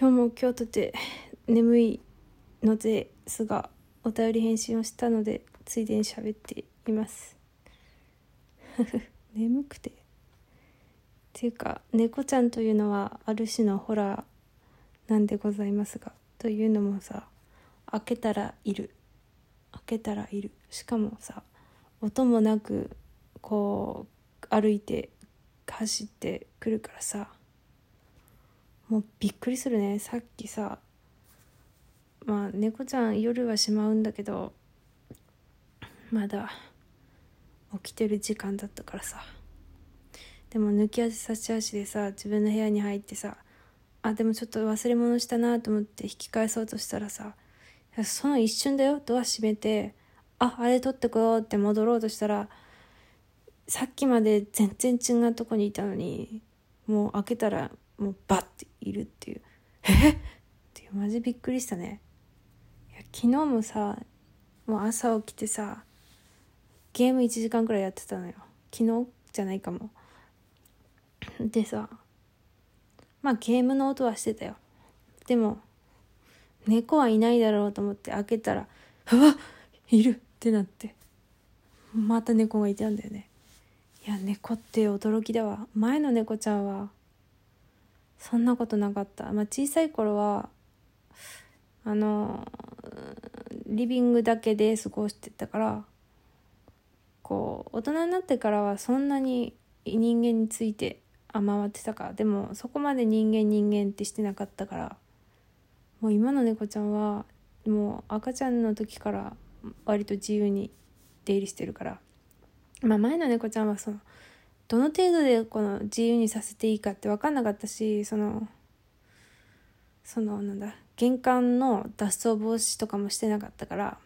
今日も今日とて眠いのですがお便り返信をしたのでついでに喋っています。眠くて。っていうか猫ちゃんというのはある種のホラーなんでございますがというのもさ開けたらいる。開けたらいる。しかもさ音もなくこう歩いて走ってくるからさもうびっくりするね。さっきさまあ猫ちゃん夜はしまうんだけどまだ起きてる時間だったからさ。でも抜き足差し足でさ自分の部屋に入ってさあでもちょっと忘れ物したなと思って引き返そうとしたらさその一瞬だよ。ドア閉めてああれ取ってこようって戻ろうとしたらさっきまで全然違うとこにいたのにもう開けたらもうバッているっていう。え？ってマジびっくりしたね。いや昨日もさもう朝起きてさゲーム1時間くらいやってたのよ。昨日じゃないかも。でさまあゲームの音はしてたよ。でも猫はいないだろうと思って開けたらうわいるってなって。また猫がいたんだよね。いや猫って驚きだわ。前の猫ちゃんはそんなことなかった、まあ、小さい頃はあのリビングだけで過ごしてたからこう大人になってからはそんなに人間についてあ回ってたか。でもそこまで人間人間ってしてなかったからもう今の猫ちゃんはもう赤ちゃんの時から割と自由に出入りしてるからまあ前の猫ちゃんはそのどの程度でこの自由にさせていいかって分かんなかったしそのそのなんだ玄関の脱走防止とかもしてなかったから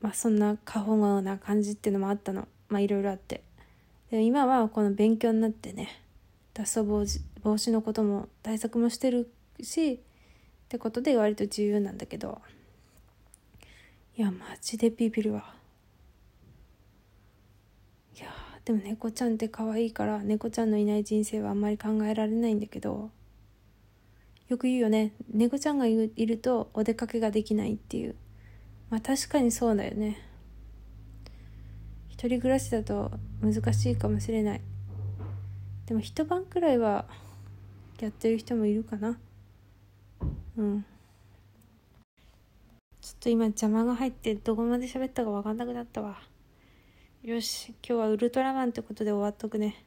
まあそんな過保護な感じっていうのもあったの。まあいろいろあって。で今はこの勉強になってね脱走防止防止のことも対策もしてるしってことで割と自由なんだけど。いやマジでビビるわいやでも猫ちゃんって可愛いから猫ちゃんのいない人生はあんまり考えられないんだけどよく言うよね。猫ちゃんがいるとお出かけができないっていう。まあ確かにそうだよね。一人暮らしだと難しいかもしれない。でも一晩くらいはやってる人もいるかな。うん。ちょっと今邪魔が入ってどこまで喋ったか分かんなくなったわ。よし今日はウルトラマンってことで終わっとくね。